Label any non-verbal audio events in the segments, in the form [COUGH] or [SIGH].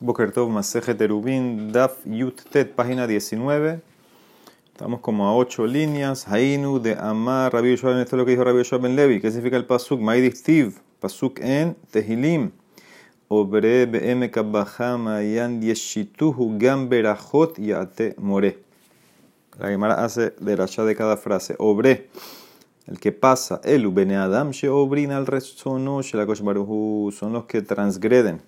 Boker Tov Maseje Terubin, Daf Yut Tet, página 19. Estamos como a 8 líneas. Hainu de Amar, Rabbi Yoshua, esto es lo que dijo Rabbi Yoshua Ben Levi. ¿Qué significa el Pasuk? Maidich Steve, Pasuk en Tehilim. Obre BM Kabahama Yan Yeshituhu Gam Berachot Yate More. La Gemara hace de racha de cada frase. Obre, el que pasa. Elu Bene Adam She Obrin al Rezono Shelakosh Baruhu. Son los que transgreden.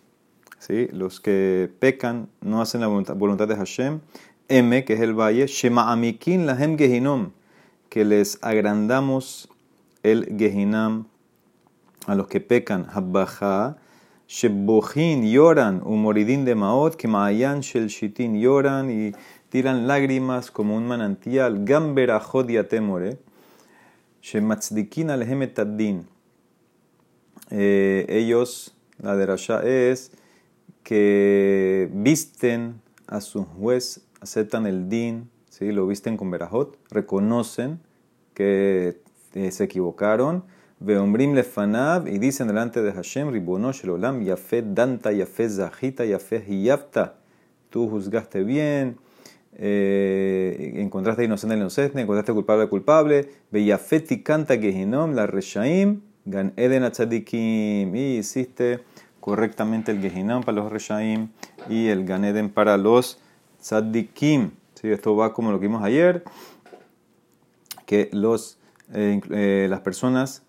¿Sí? los que pecan no hacen la voluntad, de Hashem. M, que es el valle, Shema Amikin Lahem Gehinom, que les agrandamos el Gehinam a los que pecan. Habbaha, Shebochin lloran, Umoridin de Maot, que Maayan Shel Shitin lloran y tiran lágrimas como un manantial. Gamberachot Yatemore, Shematzdikin Alehem. Eh, ellos, la derasha es que visten a su juez, aceptan el din, ¿sí? lo visten con verajot, reconocen que eh, se equivocaron, veombrim lefanav y dicen delante de Hashem, ribono shelolam, yafet danta, yafet zahita, yafet hiyafta, tú juzgaste bien, eh, encontraste inocente el inocente, encontraste culpable al culpable, yafet y canta gehinom, la reshaim, gan eden atzadikim, y hiciste correctamente el Gehinam para los Reshaim y el Ganeden para los Tzadikim. ¿Sí? Esto va como lo que vimos ayer, que los, eh, eh, las personas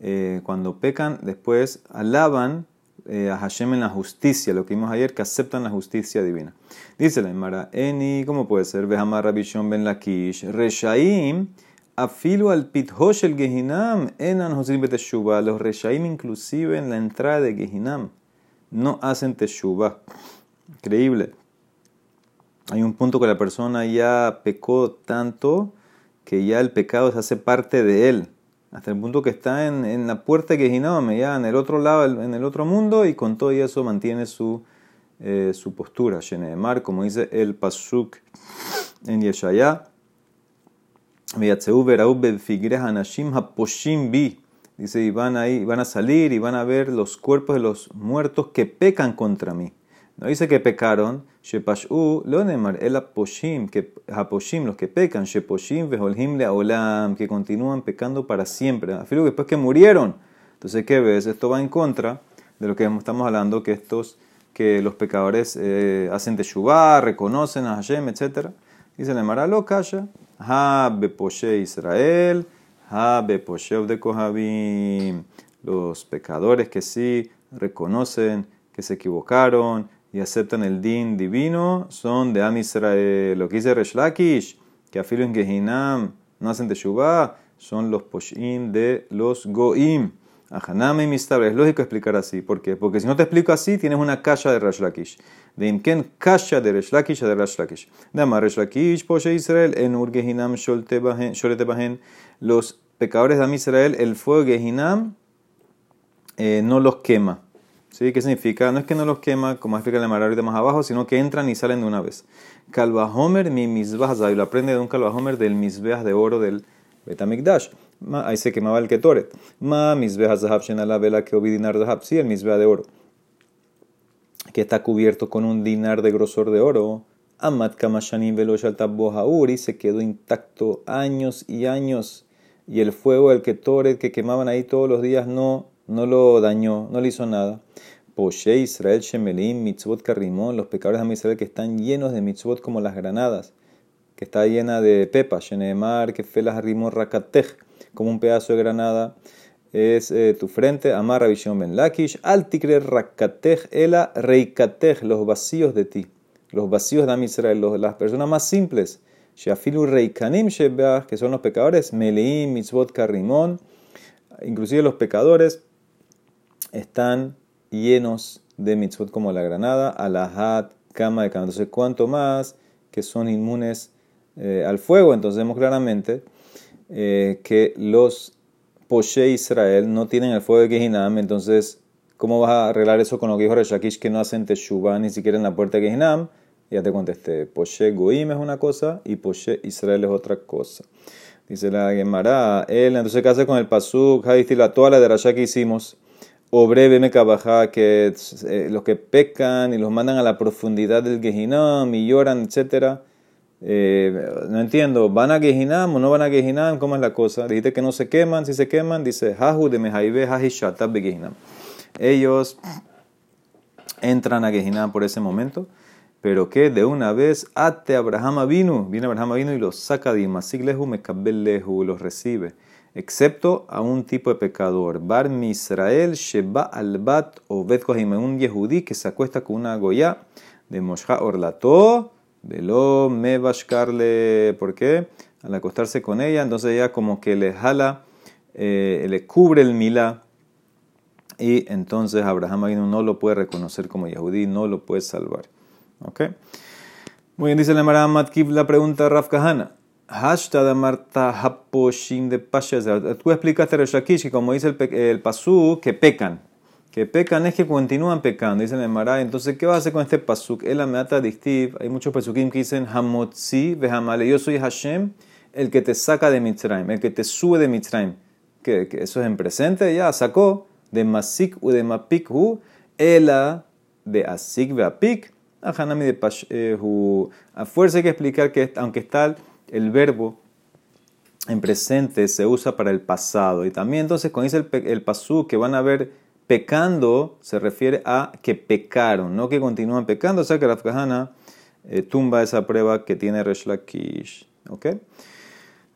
eh, cuando pecan después alaban a Hashem en la justicia, lo que vimos ayer, que aceptan la justicia divina. Dice la Emara, Eni, ¿cómo puede ser? Vehamar Rabishon ben Lakish, Reshaim, afilu al pithosh el Gehinam, enan Josim beteshuba, los Reshaim inclusive en la entrada de Gehinam no hacen teshuva. Increíble. Hay un punto que la persona ya pecó tanto que ya el pecado se hace parte de él. Hasta el punto que está en, la puerta de Gehinam, ya en el otro lado, en el otro mundo, y con todo eso mantiene su, eh, su postura. Sheneemar, como dice el Pasuk en Yeshaya. Dice, y van, ahí, van a salir y van a ver los cuerpos de los muertos que pecan contra mí. No dice que pecaron, Shepashu, Lonemar, el Aposhim, que Aposhim, los que pecan, Sheposhim, Veholhim, Olam, que continúan pecando para siempre. Afirmo que después que murieron. Entonces, ¿qué ves? Esto va en contra de lo que estamos hablando, que estos, que los pecadores eh, hacen teshuvah, reconocen a Hashem, etc. Dice Lemara, lo calla, Ha, Beposhe Israel, de Kohabim, los pecadores que sí reconocen que se equivocaron y aceptan el din divino son de Am Israel. Lo que dice Resh Lakish, que afilo en Gehinam no hacen teshuvah, son los poshim de los goim. Ajaname y Es lógico explicar así. ¿Por qué? Porque si no te explico así, tienes una kasha de Resh Lakish. De Imken kasha de Resh Lakish de Resh Lakish. Dama Resh Lakish, Poshe Israel, en Urgehinam Sholetebahen los pecadores de Am Israel, el fuego de Gehinam eh, no los quema. ¿Sí? ¿Qué significa? No es que no los quema, como explica el Mar de más abajo, sino que entran y salen de una vez. Calvahomer mi misbah lo aprende de un calvahomer del misbeah de oro del Ahí se quemaba el ketoret. Ma misbeah zahab la vela que dinar zahab. El misbeah de oro. Que está cubierto con un dinar de grosor de oro. Amat kamashanim velosh al y se quedó intacto años y años y el fuego del Ketoret que quemaban ahí todos los días no, no lo dañó, no le hizo nada. Poshe Israel Shemelim, Mitzvot Karimón, los pecadores de Israel que están llenos de mitzvot como las granadas, que está llena de pepa, Shenemar, que felas Rimon Rakatej, como un pedazo de granada es eh, tu frente, Amar Rabishon Ben Lakish, Altikre Rakatej, Ela Reikatej, los vacíos de ti, los vacíos de Israel, las personas más simples Shafilu Reikanim Shebeach, que son los pecadores, Meleim, Mitzvot Karimon, inclusive los pecadores están llenos de mitzvot como la granada, alahat, cama de cama. Entonces, cuanto más que son inmunes eh, al fuego, entonces vemos claramente eh, que los Poshe Israel no tienen el fuego de Gehinam, entonces, ¿cómo vas a arreglar eso con lo que dijo Reshakish que no hacen Teshuvah ni siquiera en la puerta de Gehinam? Ya te contesté. Poshe Goim es una cosa y Poshe Israel es otra cosa. Dice la Gemara, él entonces ¿qué hace con el Pasuk? Hadistila, toda la derasha que hicimos. o breve me que eh, los que pecan y los mandan a la profundidad del Gehinam y lloran, etc. Eh, no entiendo, ¿van a Gehinam o no van a Gehinam? ¿Cómo es la cosa? Dijiste que no se queman, si se queman, dice Hahu de Mehaibe Hahi Shatab Gehinam. Ellos entran a Gehinam por ese momento, pero que de una vez ate Abraham vino, viene Abraham vino y los saca de Masik Lehu, Mekabel Lehu, los recibe excepto a un tipo de pecador. Bar Misrael Sheba Albat o Kohim, un yehudí que se acuesta con una goya de Mosha Orlato, velo me bashkarle, ¿por qué? Al acostarse con ella, entonces ella como que le jala, eh, le cubre el milá, y entonces Abraham no lo puede reconocer como yehudí, no lo puede salvar. ¿Ok? Muy bien, dice la Mara Matkiv la pregunta Raf Kahana. Hashtag Marta Haposhim de Pasha. Tú explicaste Reshakish que como dice el, el pasú, que pecan. Que pecan es que continúan pecando, dice el Mará. Entonces, ¿qué va a hacer con este pasuk? El ameata dictiv. Hay muchos pasukim que dicen Hamotzi vehamale. Yo soy Hashem, el que te saca de Mitzrayim, el que te sube de Mitzrayim. Que, eso es en presente, ya sacó de Masik u de Mapik hu, ela de Asik ve Apik, a Hanami de Pash hu. A fuerza hay que explicar que aunque está el verbo en presente se usa para el pasado. Y también entonces cuando dice el, el pasú que van a ver pecando, se refiere a que pecaron, no que continúan pecando. O sea que la Afgahana eh, tumba esa prueba que tiene Resh Lakish. ¿Ok?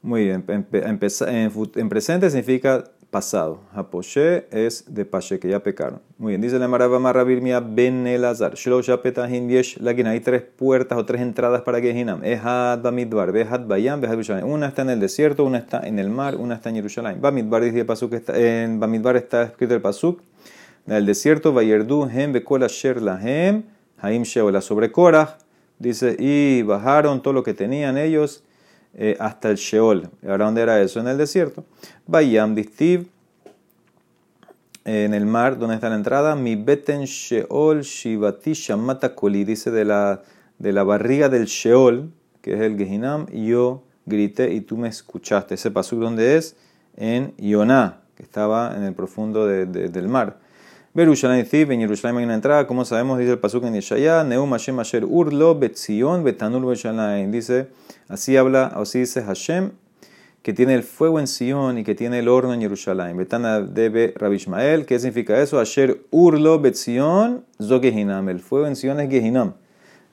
Muy bien. En, en presente significa pasado. Haposhe es de Pashe, que ya pecaron. Muy bien, dice la Maraba Marabirmia Ben Elazar. Hay tres puertas o tres entradas para Gehinam. Ehad Bamidbar, Behad Bayam, Behad Yerushalayim. Una está en el desierto, una está en el mar, una está en Jerusalén. Bamidbar dice el Pasuk, está, en Bamidbar está escrito el Pasuk. En el desierto, Bayerdu Hem Bekola Sher Lahem, Haim Sheola. Sobre Korah, dice, y bajaron todo lo que tenían ellos eh, hasta el Sheol. ¿Ahora dónde era eso? En el desierto. Bayam Distiv, en el mar, donde está la entrada. Mi beten Sheol Shivati Shamata Koli, dice de la, de la barriga del Sheol, que es el Gehinam, yo grité y tú me escuchaste. Ese pasuk donde es en Yoná, que estaba en el profundo del mar. Berushalayim en Jerusalén hay una entrada, como sabemos, dice el pasuk en Yeshaya, Neum Hashem Asher Urlo Betzion Betanul Beshalayim. Dice, así habla, así dice Hashem, que tiene el fuego en Sion y que tiene el horno en Jerusalén. Betana debe Rabbi Ishmael, ¿qué significa eso? Asher Urlo Zo Gehinam. El fuego en Sion es Gehinam.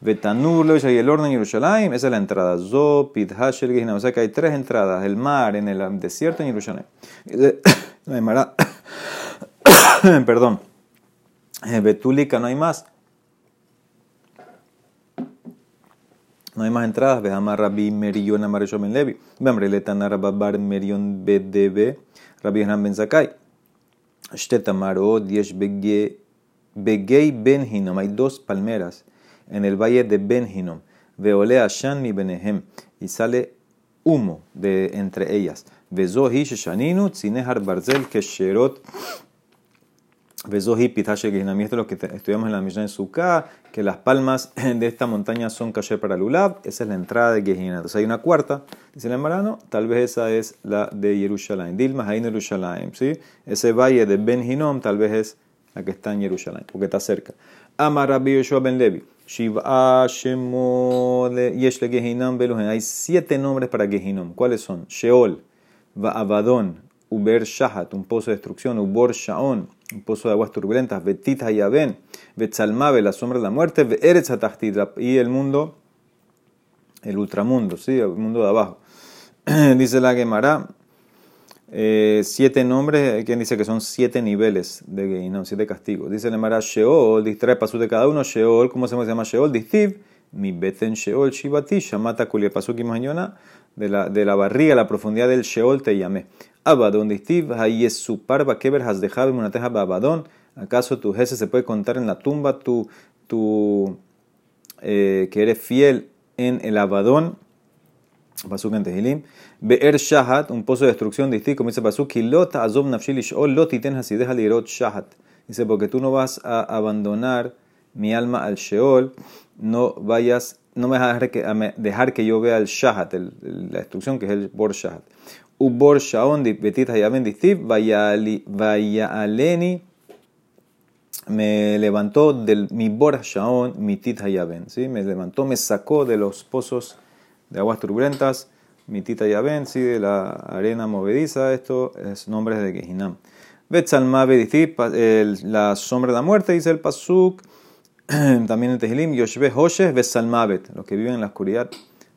Betanur y el horno en Jerusalén, esa es la entrada. Zo Pidhasher Gehinam. O sea que hay tres entradas: el mar, en el desierto en Jerusalén. [COUGHS] [COUGHS] [COUGHS] Perdón. Eh, Betúlica no hay más. No hay más entradas. Vejama Rabbi Merion Amaresho Ben Levi. Vemre Letana Rababar Merion BDB. Rabbi Hanan Ben Zakai. Shtetamaro Diesh Begei Ben Hinom. Hay dos palmeras en el valle de Ben Hinom. Veole Ashan mi Benehem. Y sale humo de entre ellas. Vezohi Sheshaninu Tzinehar Barzel Kesherot. Esto es lo que estudiamos en la Mishnah en Sukkah, que las palmas [LAUGHS] de esta montaña son caché para Lulab. Esa es la entrada de Gehinam. Entonces hay una cuarta, dice el Marano, tal vez esa es la de Jerusalén. Dilma Hain Jerusalén. ¿sí? Ese valle de Ben Hinom tal vez es la que está en Jerusalén, porque está cerca. Amar Rabbi Yoshua Ben Levi. Shiva Shemol Yeshle Gehinam Beluhen. Hay siete nombres para Gehinam. ¿Cuáles son? Sheol, Abadon, Uber Shahat, un pozo de destrucción, Ubor Shaon un pozo de aguas turbulentas, Betita Yaben, Betzalmabe, la sombra de la muerte, Eretz y el mundo, el ultramundo, ¿sí? el mundo de abajo. [CLEARS THROAT] dice la Gemara, eh, siete nombres, quien dice que son siete niveles de no, siete castigos. Dice la Gemara, Sheol, distrae paso de cada uno, Sheol, ¿cómo se llama Sheol? Distiv, mi beten Sheol, Shibati, Shamata Kulia, paso de la, de la barriga, la profundidad del Sheol te llamé. Abadón, distiv, su parva keber has dejado una teja babadón. ¿Acaso tu jefe se puede contar en la tumba, tu, tu eh, que eres fiel en el abadón? Pasuk en Tehilim. Be'er shahat, un pozo de destrucción, distiv, como dice Pasuk, kilota azov nafshilish o loti ten deja lirot shahat. Dice, porque tú no vas a abandonar mi alma al Sheol, no vayas, no me vas dejar que, yo vea el shahat, la destrucción que es el bor shahat. Ubor Shaon Betit Hayaben Distiv, Vaya Aleni me levantó del mi Bor Shaon, mi Tit Hayaben. ¿sí? Me levantó, me sacó de los pozos de aguas turbulentas, mi Tit Hayaben, ¿sí? de la arena movediza. Esto es nombre de Gehinam. Betzalma la sombra de la muerte, dice el Pasuk. [CLEARS THROAT] También en Tehilim, Yoshbe Hoshes, Betzalmavet, los que viven en la oscuridad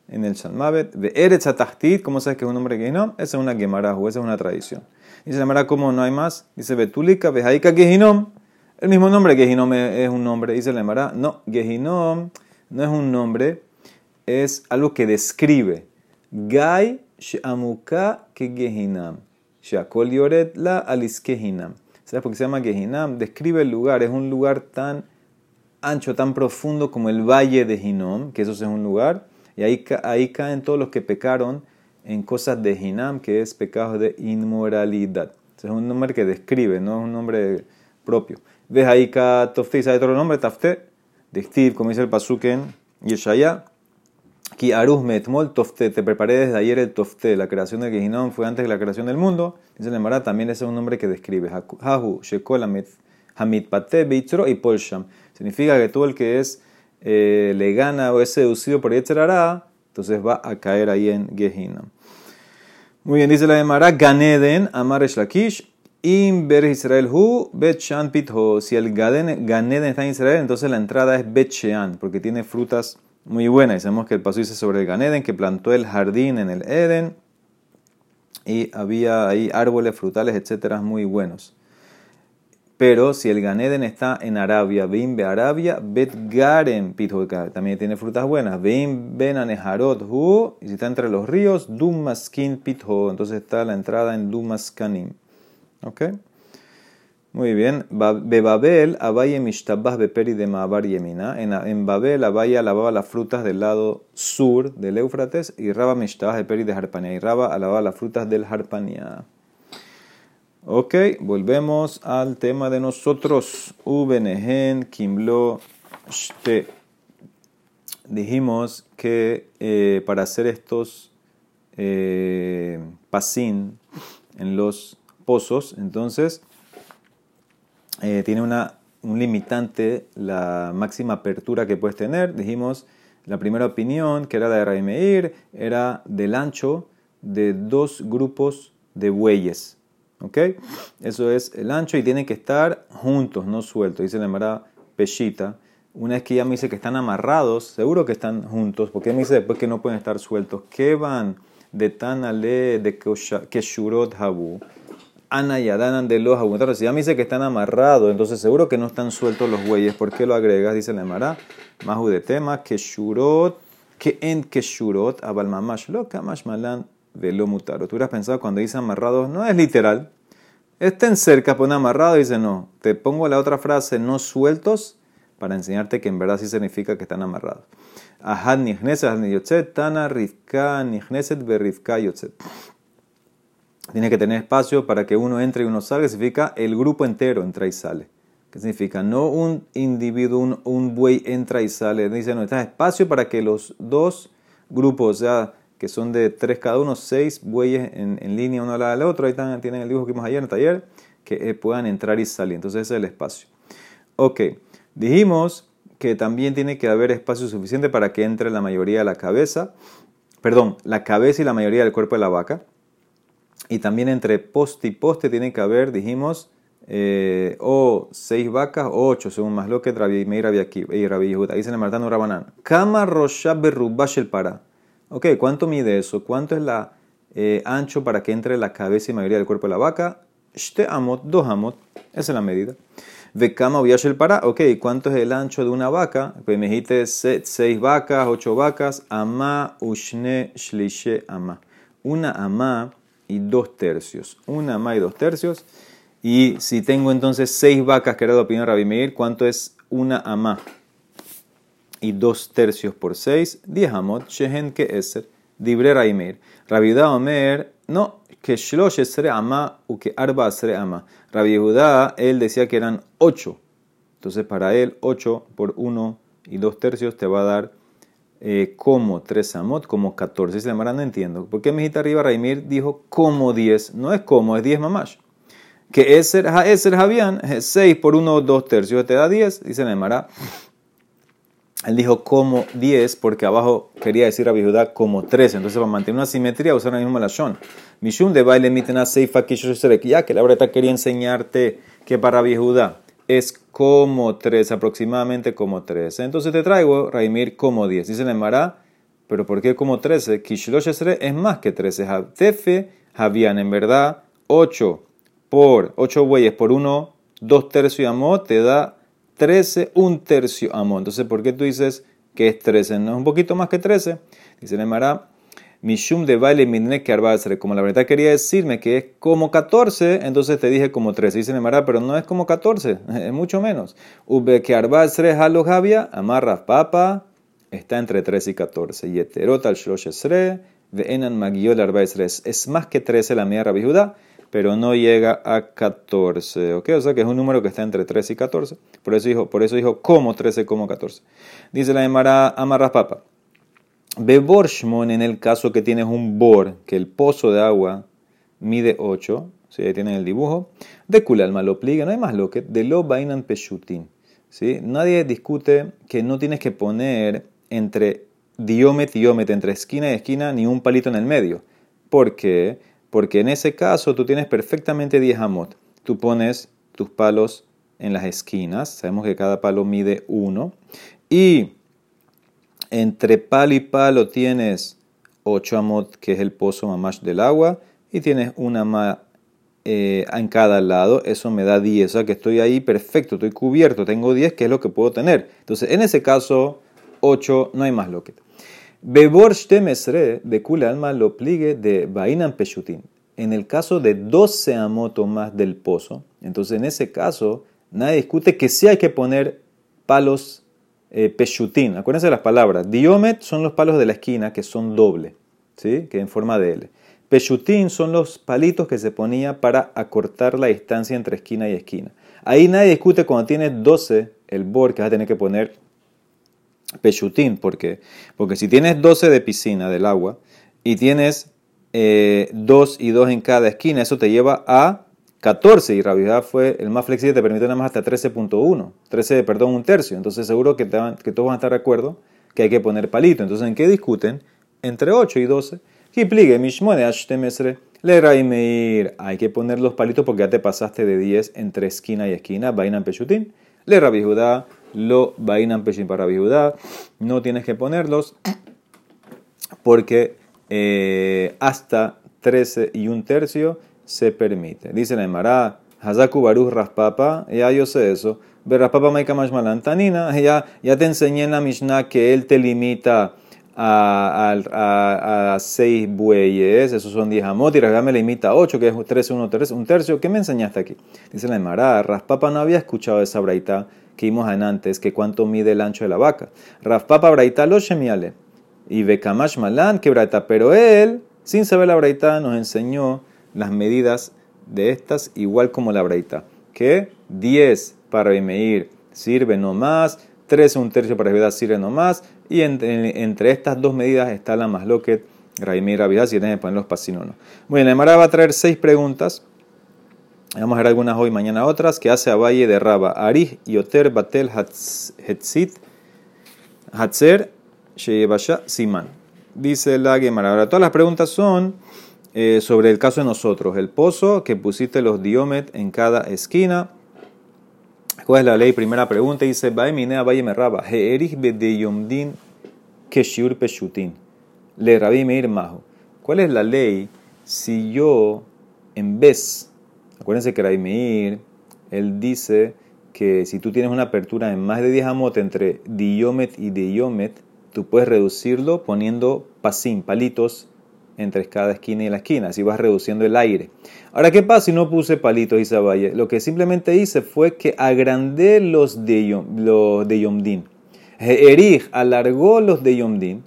en el Shalmavet. Ve Eretz Atachtit, ¿cómo sabes que es un nombre de Gehinom? Esa es una Gemarahu, esa es una tradición. Dice Gemara, ¿cómo no hay más? Dice Betulika, Behaika Gehinom. El mismo nombre, Gehinom es un nombre. Dice la Gemara, no, Gehinom no es un nombre, es algo que describe. Gai Shamuka que Gehinam. Shakol Yoret la Aliskehinam. ¿Sabes por qué se llama Gehinam? Describe el lugar, es un lugar tan ancho, tan profundo como el valle de Hinom, que eso es un lugar, y ahí, caen todos los que pecaron en cosas de Hinam, que es pecado de inmoralidad. es un nombre que describe, no es un nombre propio. Ves ahí Tofte, ¿sabes otro nombre? Tafte, de como dice el Pasuken, Yeshaya, Ki Aruz Metmol Tofte, te preparé desde ayer el Tofte, la creación de Gehinom fue antes de la creación del mundo. Dice el Emara, también ese es un nombre que describe. Hahu, Shekol, Hamid Pate, Beitzro y Polsham. Significa que todo el que es eh, le gana o es seducido por Yetzerara, entonces va a caer ahí en Gehinam. Muy bien, dice la Emara, Ganeden, Amar Lakish, Im Ber Israel Hu, Bet Shan Pitho. Si el Ganeden está en Israel, entonces la entrada es Bet Shean, porque tiene frutas muy buena. Sabemos que el paso dice sobre el Ganeden, que plantó el jardín en el Eden y había ahí árboles frutales, etcétera, muy buenos. Pero si el Ganeden está en Arabia, Bim Arabia, Bet Garen también tiene frutas buenas. Bim ben Aneharot Hu, y si está entre los ríos, Dumaskin Pitho, entonces está la entrada en Dumaskanim. ¿Ok? Muy bien. Bebabel, Abaye Mishtabah Beperi de Maabar Yemina. En Babel, Abaye lavaba las frutas del lado sur del Éufrates y Raba Mishtabah Beperi de Harpania. Y Raba alababa las frutas del Harpania. Ok, volvemos al tema de nosotros. Ubenehen Kimlo Shte. Dijimos que eh, para hacer estos eh, pasín en los pozos, entonces eh, tiene una, un limitante la máxima apertura que puedes tener. Dijimos, la primera opinión, que era la de Raimeir, era del ancho de dos grupos de bueyes. ¿Ok? Eso es el ancho y tienen que estar juntos, no sueltos. Dice la Mara Peshita. Una vez que ella me dice que están amarrados, seguro que están juntos, porque me dice después que no pueden estar sueltos. ¿Qué van de Tanale de Keshurot Habu? Ana de los aguantaron. Si ya me dice que están amarrados, entonces seguro que no están sueltos los bueyes. ¿Por qué lo agregas? Dice la Mara. Mahu de tema, que que en que shurot, abalmamash lo kamash malan lo mutaro. Tú hubieras pensado cuando dice amarrados, no es literal. Estén cerca, pone amarrado, dice no. Te pongo la otra frase, no sueltos, para enseñarte que en verdad sí significa que están amarrados. Ahad yotzet, tana rivka nihneset, yotzet tiene que tener espacio para que uno entre y uno salga, significa el grupo entero entra y sale. ¿Qué significa? No un individuo, un, buey entra y sale. Dice, no, está espacio para que los dos grupos, o sea, que son de tres cada uno, seis bueyes en, línea uno al lado del otro, ahí están, tienen el dibujo que vimos ayer en el taller, que eh, puedan entrar y salir. Entonces ese es el espacio. Ok, dijimos que también tiene que haber espacio suficiente para que entre la mayoría de la cabeza, perdón, la cabeza y la mayoría del cuerpo de la vaca. Y también entre poste y poste tiene que haber, dijimos, eh, o seis vacas o ocho, según más lo que Meir y Rabbi Yehuda. Dice el Martano Rabanán. Kama Roshab el para. Ok, ¿cuánto mide eso? ¿Cuánto es la eh, ancho para que entre la cabeza y mayoría del cuerpo de la vaca? Shte amot, dos amot. Esa es la medida. Vekama el para. Ok, ¿cuánto es el ancho de una vaca? Pues me dijiste seis vacas, ocho vacas. Ama ushne shlishe ama. Una ama y dos tercios. Una más y dos tercios. Y si tengo entonces seis vacas, que era la opinión de Rabbi Meir, ¿cuánto es una ama? Y dos tercios por seis, diez amot, shehen que eser, dibre Rabbi Meir. Rabbi Omer, no, que shlosh esre ama u que arba esre ama. Rabbi Yehuda, él decía que eran ocho. Entonces para él, ocho por uno y dos tercios te va a dar eh, como 3 amot, como 14. Se llamará, no entiendo. ¿Por qué Mijita arriba Raimir dijo como 10? No es como, es 10 mamash. que Eser, ha Eser, Javián, 6 por 1, 2 tercios, te da 10, dice Nemara. Él dijo como 10 porque abajo quería decir a Judá como 13. Entonces, para mantener una simetría, usar el mismo lashon. Mishum de baile mitena seifa ya que la verdad quería enseñarte que para Judá es como 13, aproximadamente como 13. Entonces te traigo, Raimir, como 10. Dice Nemara, pero ¿por qué como 13? Kishlosh es más que 13. Tefe, Javian, en verdad, 8 por 8 bueyes por 1, 2 tercios y amor te da 13, un tercio amor. Entonces, ¿por qué tú dices que es 13? No es un poquito más que 13. Dice Nemara, Mishum de baile midne que Como la verdad quería decirme que es como 14, entonces te dije como 13. Dice Nemara, pero no es como 14, [LAUGHS] es mucho menos. Ube que arbazre halo javia, amarra papa, está entre 13 y 14. Y eterot al sre, de enan magiol Es más que 13 la mía Rabbi pero no llega a 14. ¿ok? O sea que es un número que está entre 13 y 14. Por eso dijo, por eso dijo como 13, como 14. Dice la Emara Amarras Papa. Beborshmon, en el caso que tienes un bor, que el pozo de agua mide 8, si ahí tienen el dibujo, de alma lo pliega, no hay más lo que, de lo bainan peshutin. ¿sí? Nadie discute que no tienes que poner entre diomet y diomet, entre esquina y esquina, ni un palito en el medio. ¿Por qué? Porque en ese caso tú tienes perfectamente 10 amot. Tú pones tus palos en las esquinas. Sabemos que cada palo mide 1. Y entre palo y palo tienes 8 amot, que es el pozo mamash del agua. Y tienes una más eh, en cada lado. Eso me da 10. O sea que estoy ahí perfecto, estoy cubierto. Tengo 10, que es lo que puedo tener. Entonces, en ese caso, 8, no hay más lo que. Bebor mesre de kula alma lo pligue de Bainan Peshutin. En el caso de 12 amotos más del pozo, entonces en ese caso nadie discute que sí hay que poner palos eh, Peshutin. Acuérdense de las palabras. Diomet son los palos de la esquina que son doble, ¿sí? que en forma de L. Peshutin son los palitos que se ponía para acortar la distancia entre esquina y esquina. Ahí nadie discute cuando tienes 12 el bor que vas a tener que poner Peshutín, porque porque si tienes 12 de piscina del agua y tienes eh, 2 y 2 en cada esquina, eso te lleva a 14 y Rabidad fue el más flexible, te permite nada más hasta 13.1, 13, perdón, un tercio. Entonces seguro que, que todos van a estar de acuerdo que hay que poner palito. Entonces, ¿en qué discuten? Entre 8 y 12. Le hay que poner los palitos porque ya te pasaste de 10 entre esquina y esquina. Vainan Peshutín. Le Rabbi lo Bainan Peshin para Judá. No tienes que ponerlos porque eh, hasta 13 y un tercio se permite. Dice la Emara, Hazaku Baruch Raspapa, ya yo sé eso. Maika Malantanina, ya, ya te enseñé en la Mishnah que él te limita a, a, seis bueyes, esos son 10 amot, y me limita a 8, que es 13, 1, 3, un tercio. ¿Qué me enseñaste aquí? Dice la Emara, Raspapa no había escuchado esa braita que vimos antes, que cuánto mide el ancho de la vaca. Rafpapa Braita lo shemiale. Y Bekamash Malan que Braita. Pero él, sin saber la Braita, nos enseñó las medidas de estas, igual como la Braita. Que 10 para medir sirve no más, 13 un tercio para Judá sirve no más, y entre, estas dos medidas está la más loquet, Raimir Rabidas, si tienen que poner los pasinos no. Bueno, Emara va a traer seis preguntas Vamos a ver algunas hoy, mañana otras. Que hace a Valle de Raba. Arij, Yoter, Batel, Hetzit, Hatzer, Sheyebasha, Siman. Dice la Gemara. Ahora, todas las preguntas son eh, sobre el caso de nosotros. El pozo que pusiste los diomet en cada esquina. ¿Cuál es la ley? Primera pregunta dice: Valle Merraba. Heerich bedeyomdin peshutin. Le meir majo. ¿Cuál es la ley si yo, en vez Acuérdense que Raimeir, él dice que si tú tienes una apertura en más de 10 amot entre diomet y diomet, tú puedes reducirlo poniendo pasim, palitos entre cada esquina y la esquina, así vas reduciendo el aire. Ahora, ¿qué pasa si no puse palitos y sabaye? Lo que simplemente hice fue que agrandé los de, los de Yomdin. Alargó los de Yomdin.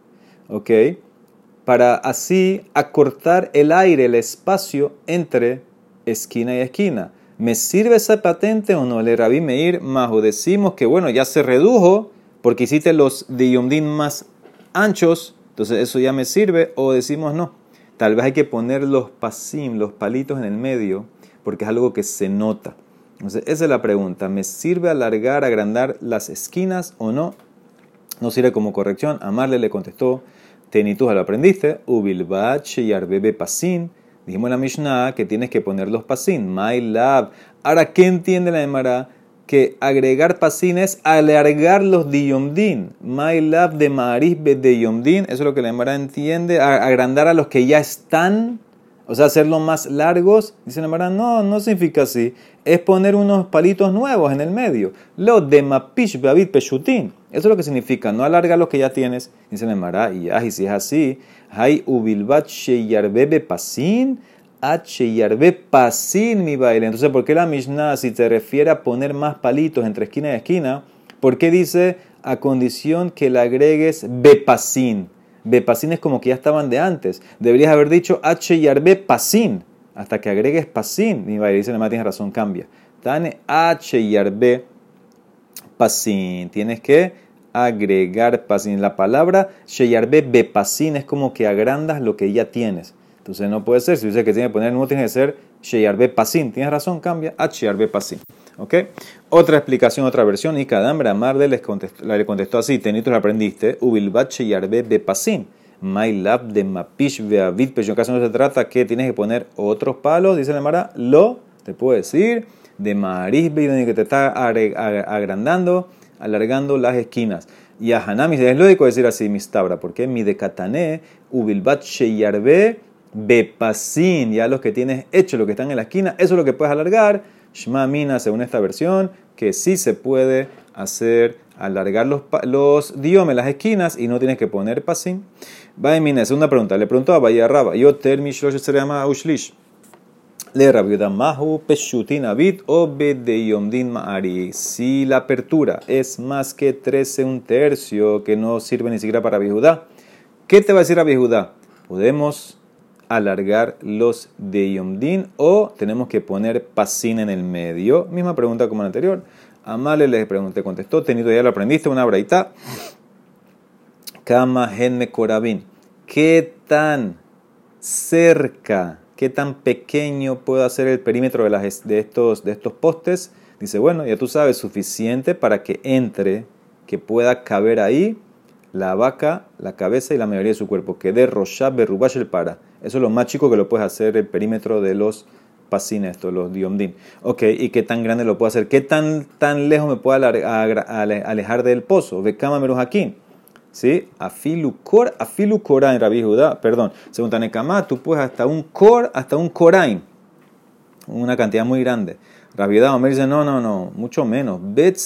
Para así acortar el aire, el espacio entre esquina y esquina. ¿Me sirve esa patente o no? Le Rabí Meir Majo. Decimos que bueno, ya se redujo porque hiciste los de más anchos, entonces eso ya me sirve, o decimos no. Tal vez hay que poner los pasim, los palitos en el medio, porque es algo que se nota. Entonces, esa es la pregunta. ¿Me sirve alargar, agrandar las esquinas o no? No sirve como corrección. Amarle le contestó, Tenitus lo aprendiste, Ubilbat bebe Pasin. Dijimos en la Mishnah que tienes que poner los pasin, my love. Ahora, ¿qué entiende la Emara? Que agregar pasin es alargar los diyomdin. My love de maris de yomdin. Eso es lo que la Emara entiende. Agrandar a los que ya están o sea, hacerlo más largos, dice la Mara, no, no significa así. Es poner unos palitos nuevos en el medio. Lo de mapish beavit peshutin. Eso es lo que significa, no alarga lo que ya tienes. Dice la y, ah, si es así, hay ubilbat sheyarbebe pasin, yarbe pasin mi baile. Entonces, ¿por qué la Mishnah, si te refiere a poner más palitos entre esquina y esquina, ¿por qué dice a condición que le agregues bepasin? Bepasin es como que ya estaban de antes. Deberías haber dicho H y Arbe pasin. Hasta que agregues pasin. Y dice, no tienes razón, cambia. Tane H y Arbe pasin. Tienes que agregar pasin. La palabra Sheyarbe bepasin es como que agrandas lo que ya tienes. Entonces no puede ser. Si dice que tiene que poner no tiene que ser Sheyarbe pasin. Tienes razón, cambia H y Arbe pasin. ¿Ok? Otra explicación, otra versión. Y Kadambra Amarde les contestó, le contestó así: Tenitos lo aprendiste. Ubilbache y arbe bepasim. My lab de mapish veavid. Pero en caso no se trata que tienes que poner otros palos. Dice la Mara, lo, te puedo decir, de donde que te está agrandando, alargando las esquinas. Y a Hanami es lógico decir así, mistabra, porque mi de katané, ubilbat sheyarbe bepasin, ya los que tienes hecho, los que están en la esquina, eso es lo que puedes alargar Shma Mina, según esta versión, que sí se puede hacer alargar los, los diomes, las esquinas, y no tienes que poner pasim. Va Mina, segunda pregunta. Le preguntó a Bahía Raba, yo termish se llama Ushlish. Le Rabiuda Mahu Peshutin Abit Yomdin Maari. Si la apertura es más que 13 un tercio, que no sirve ni siquiera para Bihudá, ¿qué te va a decir a Bihudá? Podemos alargar los de Yomdin o tenemos que poner pasin en el medio? Misma pregunta como la anterior. Amale le pregunté, contestó, tenido ya lo aprendiste, una braita. Kama genme korabin. ¿Qué tan cerca, qué tan pequeño puede hacer el perímetro de, las, de, estos, de estos postes? Dice, bueno, ya tú sabes, suficiente para que entre, que pueda caber ahí la vaca, la cabeza y la mayoría de su cuerpo. Que de Roshab el para. Eso es lo más chico que lo puedes hacer el perímetro de los pasines, estos, los diomdin. Ok, ¿y qué tan grande lo puedo hacer? ¿Qué tan, tan lejos me puedo alejar del pozo? Vekama aquí. ¿Sí? Afilu kor, afilu en Rabbi Judá, perdón. Según Tanekama, tú puedes hasta un kor, hasta un korain. Una cantidad muy grande. Rabbi Judá, me dice, no, no, no, mucho menos. Bet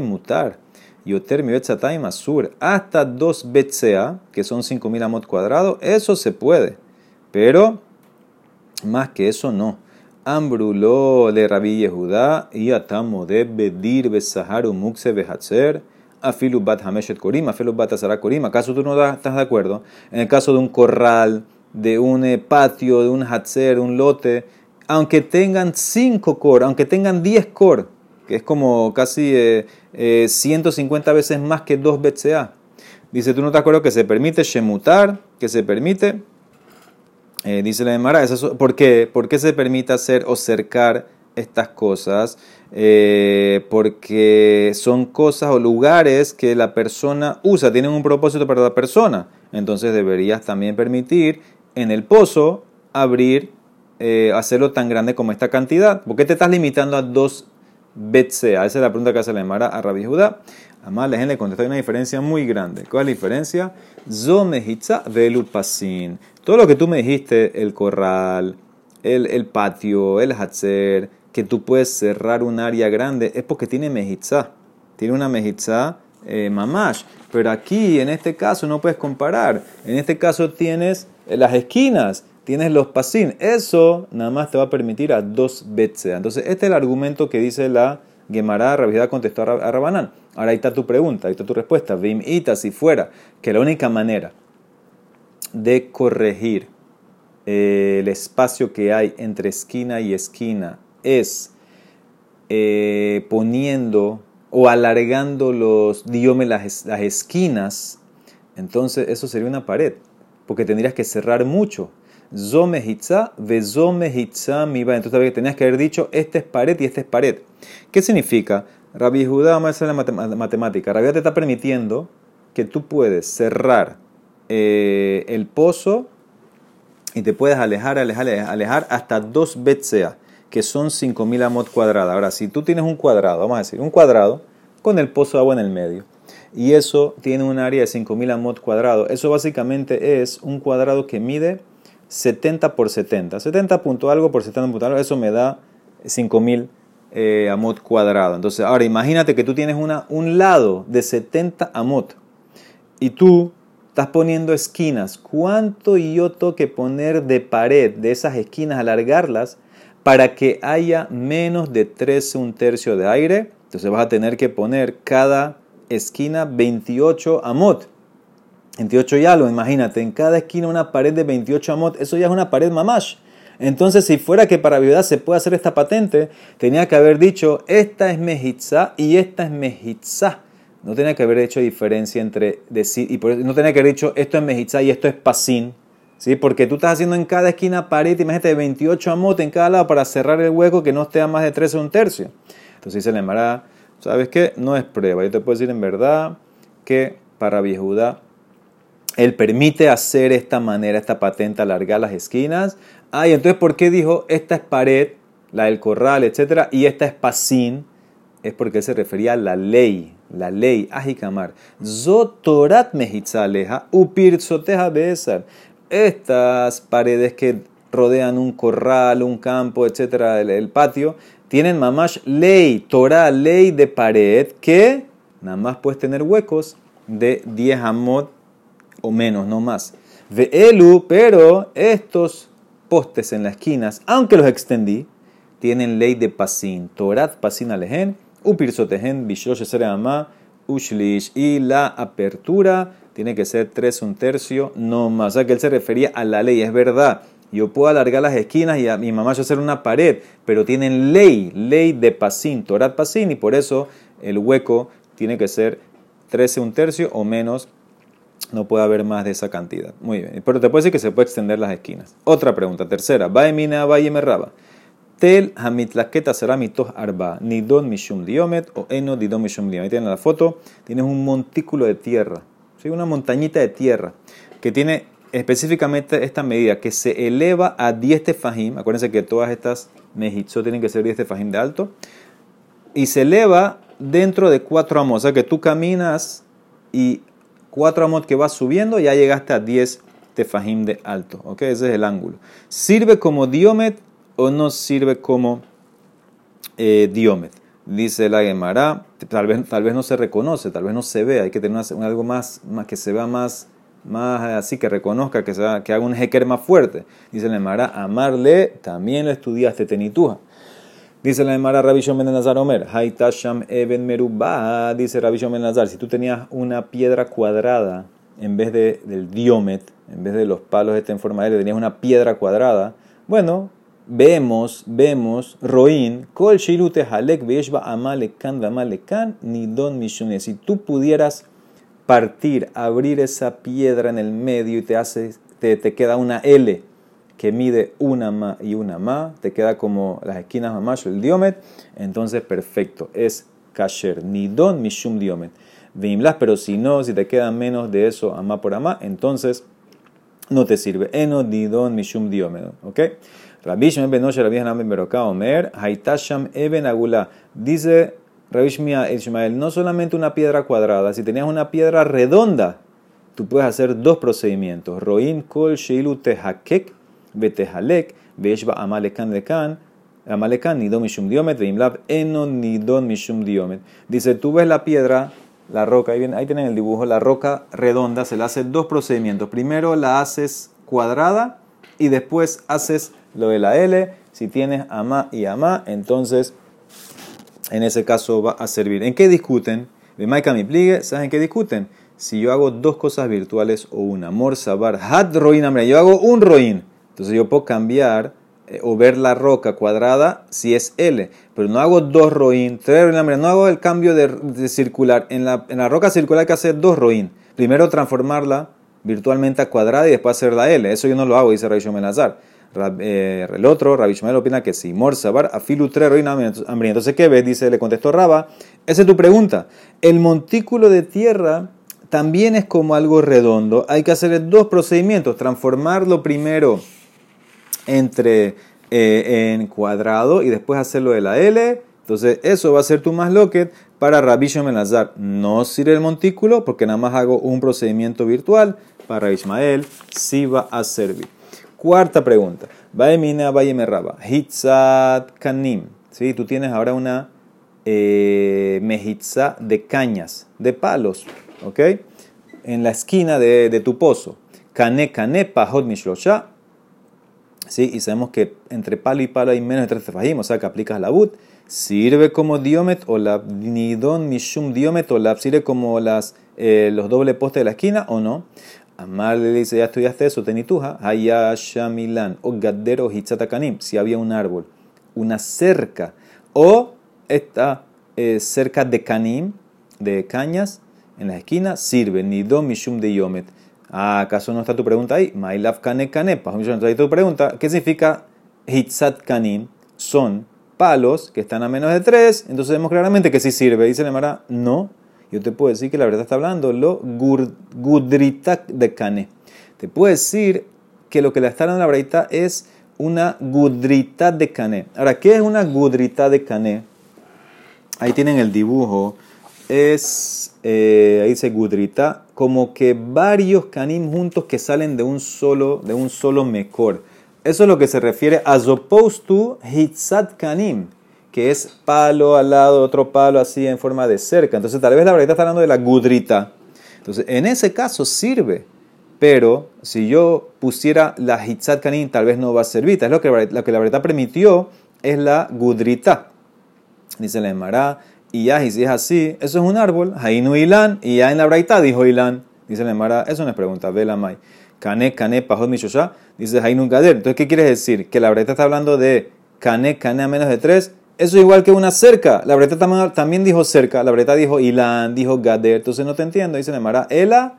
mutar. Yoter mi betzatay masur. Hasta dos betzea, que son 5000 amot cuadrados, eso se puede. Pero más que eso no. Ambruló de Rabí Yehudá y atamo de Bedir Besaharu Mukse Behatzer. Afilu bat Hameshet Korim, Afilu bat Korim. ¿Acaso tú no estás de acuerdo? En el caso de un corral, de un eh, patio, de un Hatzer, un lote, aunque tengan 5 cor, aunque tengan 10 cor, que es como casi eh, eh, 150 veces más que 2 BCA. Dice, ¿tú no te acuerdas que se permite shemutar, que se permite eh, dice la Emara, ¿por qué? ¿Por qué se permite hacer o cercar estas cosas? Eh, porque son cosas o lugares que la persona usa, tienen un propósito para la persona. Entonces deberías también permitir en el pozo abrir, eh, hacerlo tan grande como esta cantidad. ¿Por qué te estás limitando a dos BCA? Esa es la pregunta que hace la Emara a Rabbi Judá. Además, la gente le contesta una diferencia muy grande. ¿Cuál es la diferencia? Zomehitza velupasin. Todo lo que tú me dijiste, el corral, el, el patio, el hatzer, que tú puedes cerrar un área grande, es porque tiene mejitza. Tiene una mejitza eh, mamash. Pero aquí, en este caso, no puedes comparar. En este caso tienes eh, las esquinas, tienes los pasin. Eso nada más te va a permitir a dos betzea. Entonces, este es el argumento que dice la Gemara. Rabidad contestó a Rabanán. Ahora ahí está tu pregunta, ahí está tu respuesta. Vim ita, si fuera que la única manera de corregir eh, el espacio que hay entre esquina y esquina es eh, poniendo o alargando los diomes, las, esquinas, entonces eso sería una pared, porque tendrías que cerrar mucho. Zome hitza, ve zome hitza mi va. Entonces tenías que haber dicho, este es pared y este es pared. ¿Qué significa? Rabbi Judá, vamos a hacer la matemática. Rabbi te está permitiendo que tú puedes cerrar eh, el pozo y te puedes alejar, alejar, alejar hasta dos BCA, que son 5000 amot cuadrada. Ahora, si tú tienes un cuadrado, vamos a decir, un cuadrado con el pozo de agua en el medio, y eso tiene un área de 5000 amot cuadrado, eso básicamente es un cuadrado que mide 70 por 70. 70 punto algo por 70 punto algo, eso me da 5000 eh, amot cuadrado. Entonces, ahora imagínate que tú tienes una, un lado de 70 amot y tú estás poniendo esquinas. ¿Cuánto yo tengo que poner de pared de esas esquinas, alargarlas, para que haya menos de 13 un tercio de aire? Entonces vas a tener que poner cada esquina 28 amot. 28 y algo, imagínate, en cada esquina una pared de 28 amot, eso ya es una pared mamash. Entonces, si fuera que para viudad se puede hacer esta patente, tenía que haber dicho, esta es mejitza y esta es mejitza. No tenía que haber hecho diferencia entre decir, y no tenía que haber dicho esto es mejitza y esto es pasín, ¿sí? Porque tú estás haciendo en cada esquina pared, imagínate, de 28 amot en cada lado para cerrar el hueco que no esté a más de 13 o un tercio. Entonces dice el ¿sabes qué? No es prueba. Yo te puedo decir en verdad que para Viejuda él permite hacer esta manera, esta patente, alargar las esquinas. Ah, y entonces, ¿por qué dijo esta es pared, la del corral, etcétera, y esta es pasín? Es porque se refería a la ley la ley, ajikamar, zotorat mehitzaleja, upirzoteja besar. Estas paredes que rodean un corral, un campo, etcétera, el, patio, tienen mamash ley, Torah, ley de pared, que nada más puedes tener huecos de 10 amot o menos, no más. Ve elu, pero estos postes en las esquinas, aunque los extendí, tienen ley de pasin, Torat pasin alejen, Upirsotejen an ama ushlish. Y la apertura tiene que ser tres un tercio, no más. O que él se refería a la ley, es verdad. Yo puedo alargar las esquinas y a mi mamá yo hacer una pared, pero tienen ley, ley de pasín, Torat pasín, y por eso el hueco tiene que ser 13 un tercio o menos, no puede haber más de esa cantidad. Muy bien, pero te puedo decir que se puede extender las esquinas. Otra pregunta, tercera, Baemina, Baemerraba. Tel hamitlaketa será mitos arba, nidon mishum diomet o eno didon mishum diomet. Tienen la foto, tienes un montículo de tierra, ¿sí? una montañita de tierra que tiene específicamente esta medida que se eleva a 10 tefajim. Acuérdense que todas estas mejitzot tienen que ser 10 tefajim de alto. Y se eleva dentro de 4 amos. O sea que tú caminas y 4 amos que vas subiendo ya llegaste a 10 tefajim de alto. ¿ok? Ese es el ángulo. Sirve como diomet o no sirve como eh, diomet. Dice la Gemara, tal vez, tal vez no se reconoce, tal vez no se ve, hay que tener algo más, que se vea más, más así, que reconozca, que, haga un jeker más fuerte. Dice la Gemara, amarle, también lo estudiaste tenituja. Dice la Gemara Rabbi Ben Nazar Omer, Haitasham Eben Merubah, dice Rabbi Ben Nazar, si tú tenías una piedra cuadrada en vez de, del diomet, en vez de los palos este en forma de tenías una piedra cuadrada, bueno, vemos, vemos, Roin, Kol Shirute Halek Amalekan Amalekan Nidon Mishune. Si tú pudieras partir, abrir esa piedra en el medio y te, hace, te, te queda una L que mide una ma y una ma, te queda como las esquinas mamash, el diomet, entonces perfecto, es kasher, nidon mishum diomet. Vimlas, pero si no, si te queda menos de eso, ama por ama, entonces no te sirve. Eno nidon mishum diomet, ¿ok? Rabbi Shmuel ben Beroká, Omer, Haitasham Eben Agula. Dice Rabbi Ishmael, no solamente una piedra cuadrada, si tenías una piedra redonda, tú puedes hacer dos procedimientos. Roin kol sheilu tehakek betehalek, beeshba amalekan lekan, amalekan nidon mishum diomet, veimlab eno nidon mishum diomet. Dice, tú ves la piedra, la roca, ahí, ahí tienen el dibujo, la roca redonda, se le hace dos procedimientos. Primero la haces cuadrada y después haces lo de la L, si tienes ama y ama, entonces en ese caso va a servir. ¿En qué discuten? De Maika mi pligue, ¿saben qué discuten? Si yo hago dos cosas virtuales o una, amor sabar, hat roin yo hago un roin, entonces yo puedo cambiar eh, o ver la roca cuadrada si es L, pero no hago dos roin, tres roin, no hago el cambio de, circular. En la, en la roca circular hay que hacer dos roin. Primero transformarla virtualmente a cuadrada y después hacer la L. Eso yo no lo hago, dice Rabbi Shomel Azar. Eh, el otro, Rabbi Shomel opina que sí. Mor sabar afilu trero Entonces, ¿qué ves? Dice, le contestó Raba. Esa es tu pregunta. El montículo de tierra también es como algo redondo. Hay que hacer dos procedimientos. Transformarlo primero entre eh, en cuadrado y después hacerlo de la L. Entonces, eso va a ser tu más loquet para Rabbi Shimon No sirve el montículo porque nada más hago un procedimiento virtual. Para Ismael sí va a servir. Cuarta pregunta. Vaemina Raba. Hitzat kanim. ¿Sí? Tú tienes ahora una eh, mejitza de cañas, de palos. ¿Ok? En la esquina de, tu pozo. Kane kane pahot mishlosha ¿sí? Y sabemos que entre palo y palo hay menos de tres tefajim, o sea que aplicas la but. Sirve como diomet o la nidon mishum diomet o la sirve como las, eh, los doble postes de la esquina o no. Amar le dice, ya estudiaste eso, tenituja, hayashamilan o gadero hitzatakanim, si había un árbol, una cerca o esta eh, cerca de canim, de cañas, en la esquina, sirve nidon mishum de diomet Ah, ¿acaso no está tu pregunta ahí? Mailaf kane kanepa. Entonces tu pregunta, ¿qué significa hitzat kanim? Son palos que están a menos de 3, entonces vemos claramente que sí sirve. Dice Nemara, no. Yo te puedo decir que la verdad está hablando lo gudrita de kane. Te puedo decir que lo que le está dando la verdad es una gudrita de cané. Ahora, ¿qué es una gudrita de cané? Ahí tienen el dibujo. Es, eh, ahí dice gudrita como que varios canim juntos que salen de un solo, de un solo mejor. Eso es lo que se refiere as opposed to hitzat kanim, que es palo al lado, otro palo así en forma de cerca. Entonces tal vez la verdad está hablando de la gudrita. Entonces en ese caso sirve, pero si yo pusiera la hitzat kanim tal vez no va a servir. Es lo que, que la verdad permitió es la gudrita. Dice la Emara y ya, y si es así, eso es un árbol, Hainu Ilan, y ya en la braita dijo Ilan. Dice la Mara, eso no es pregunta, vela mai. Kane, Kane, Pajot, Mishosha, dice Hainu Gader. Entonces, ¿qué quieres decir? Que la braita está hablando de Kane, Kane a menos de tres. Eso es igual que una cerca. La breta también dijo cerca, la breta dijo Ilan, dijo Gader. Entonces no te entiendo. Dice la Mara, Ela,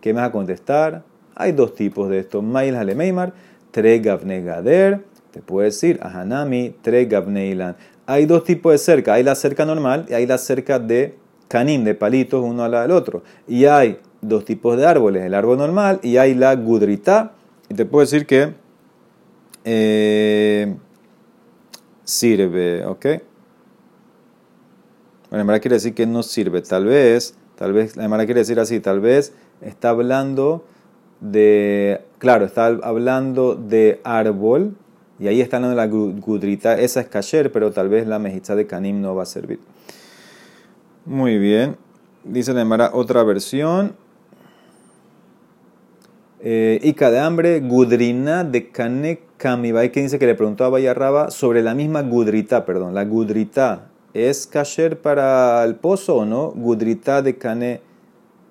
¿qué me vas a contestar? Hay dos tipos de esto. Mail Halemeimar, Tre Gavne Gader. Te puedo decir, Ahanami, Tre Gavne Ilan hay dos tipos de cerca. Hay la cerca normal y hay la cerca de canín, de palitos, uno al lado del otro. Y hay dos tipos de árboles, el árbol normal y hay la gudrita. Y te puedo decir que eh, sirve, ¿ok? Bueno, la quiere decir que no sirve. Tal vez, tal vez, la Emara quiere decir así, tal vez está hablando de, claro, está hablando de árbol y ahí está la gudrita, esa es kasher, pero tal vez la mejitza de canim no va a servir. Muy bien. Dice la Emara otra versión. Eh, Ica de hambre, gudrina de cane kamibay, que dice que le preguntó a Bayarraba sobre la misma gudrita, perdón, la gudrita. ¿Es kasher para el pozo o no? Gudrita de cane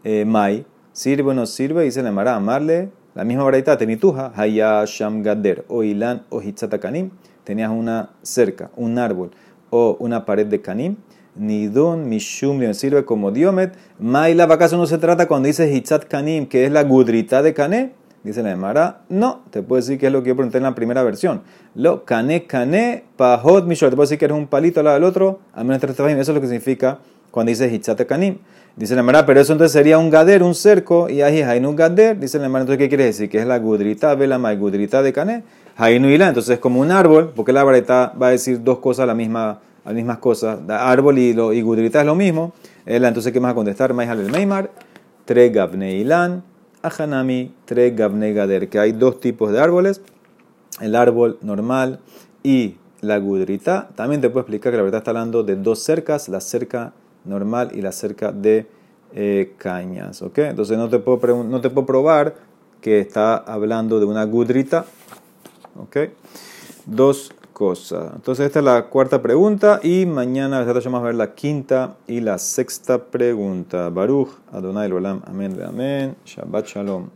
eh, mai. ¿Sirve o no sirve? Dice la Emara, amarle la misma variedad tenituja, haya gader, o ilan o hitzatakanim, tenías una cerca, un árbol o una pared de canim, nidun mishum sirve como diomet, maila acaso no se trata cuando dice hitzat kanim, que es la gudrita de cané, dice la Emara, no, te puedo decir que es lo que yo pregunté en la primera versión, lo cané cané pahot mishor, te puedo decir que eres un palito al lado del otro, al menos tres eso es lo que significa cuando dice hitzat kanim. Dice la Mara, pero eso entonces sería un gader, un cerco, y ahí un gader. Dice la Mara, entonces, ¿qué quiere decir? Que es la gudrita, vela la gudrita de cané. Hainu ila, entonces es como un árbol, porque la vareta va a decir dos cosas, la misma, las mismas cosas. Árbol y, lo, y gudrita es lo mismo. Entonces, ¿qué vas a contestar? Maihal el Meimar, tre gavne ilan, ahanami, tre gavne gader. Que hay dos tipos de árboles, el árbol normal y la gudrita. También te puedo explicar que la verdad está hablando de dos cercas, la cerca normal y la cerca de eh, cañas. ¿ok? Entonces no te, puedo no te puedo probar que está hablando de una gudrita. ¿ok? Dos cosas. Entonces esta es la cuarta pregunta y mañana vamos a ver la quinta y la sexta pregunta. Baruch Adonai Olam. Amén. Amén. Shabbat Shalom.